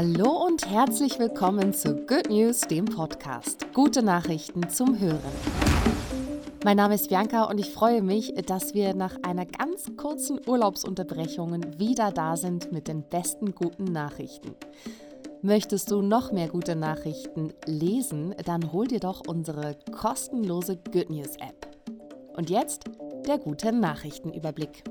Hallo und herzlich willkommen zu Good News, dem Podcast. Gute Nachrichten zum Hören. Mein Name ist Bianca und ich freue mich, dass wir nach einer ganz kurzen Urlaubsunterbrechung wieder da sind mit den besten guten Nachrichten. Möchtest du noch mehr gute Nachrichten lesen, dann hol dir doch unsere kostenlose Good News App. Und jetzt der gute Nachrichtenüberblick.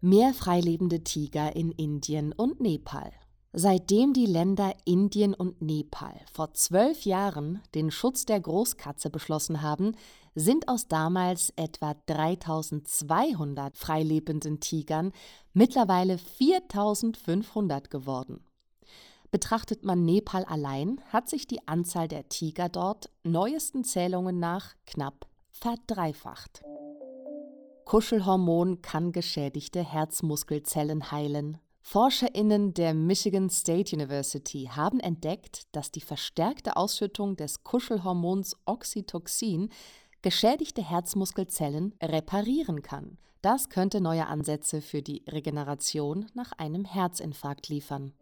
Mehr freilebende Tiger in Indien und Nepal. Seitdem die Länder Indien und Nepal vor zwölf Jahren den Schutz der Großkatze beschlossen haben, sind aus damals etwa 3200 freilebenden Tigern mittlerweile 4500 geworden. Betrachtet man Nepal allein, hat sich die Anzahl der Tiger dort neuesten Zählungen nach knapp verdreifacht. Kuschelhormon kann geschädigte Herzmuskelzellen heilen. ForscherInnen der Michigan State University haben entdeckt, dass die verstärkte Ausschüttung des Kuschelhormons Oxytocin geschädigte Herzmuskelzellen reparieren kann. Das könnte neue Ansätze für die Regeneration nach einem Herzinfarkt liefern.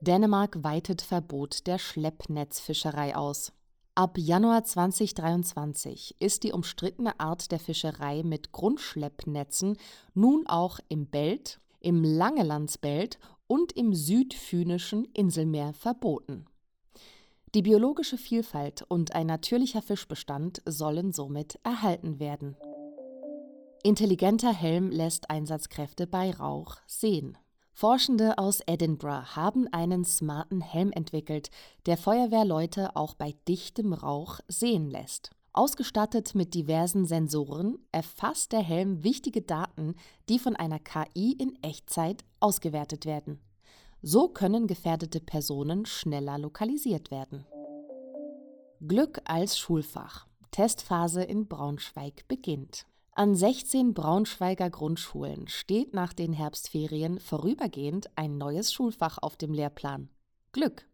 Dänemark weitet Verbot der Schleppnetzfischerei aus. Ab Januar 2023 ist die umstrittene Art der Fischerei mit Grundschleppnetzen nun auch im Belt, im Langelandsbelt und im südfynischen Inselmeer verboten. Die biologische Vielfalt und ein natürlicher Fischbestand sollen somit erhalten werden. Intelligenter Helm lässt Einsatzkräfte bei Rauch sehen. Forschende aus Edinburgh haben einen smarten Helm entwickelt, der Feuerwehrleute auch bei dichtem Rauch sehen lässt. Ausgestattet mit diversen Sensoren erfasst der Helm wichtige Daten, die von einer KI in Echtzeit ausgewertet werden. So können gefährdete Personen schneller lokalisiert werden. Glück als Schulfach. Testphase in Braunschweig beginnt. An 16 Braunschweiger Grundschulen steht nach den Herbstferien vorübergehend ein neues Schulfach auf dem Lehrplan. Glück.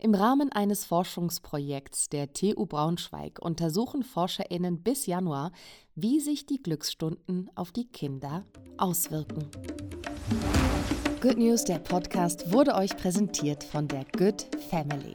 Im Rahmen eines Forschungsprojekts der TU Braunschweig untersuchen Forscherinnen bis Januar, wie sich die Glücksstunden auf die Kinder auswirken. Good News, der Podcast, wurde euch präsentiert von der Good Family.